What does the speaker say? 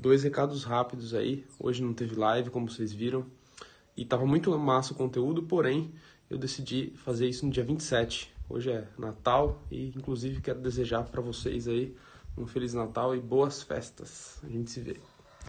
dois recados rápidos aí. Hoje não teve live, como vocês viram, e tava muito massa o conteúdo, porém eu decidi fazer isso no dia 27. Hoje é Natal e inclusive quero desejar para vocês aí um feliz Natal e boas festas. A gente se vê.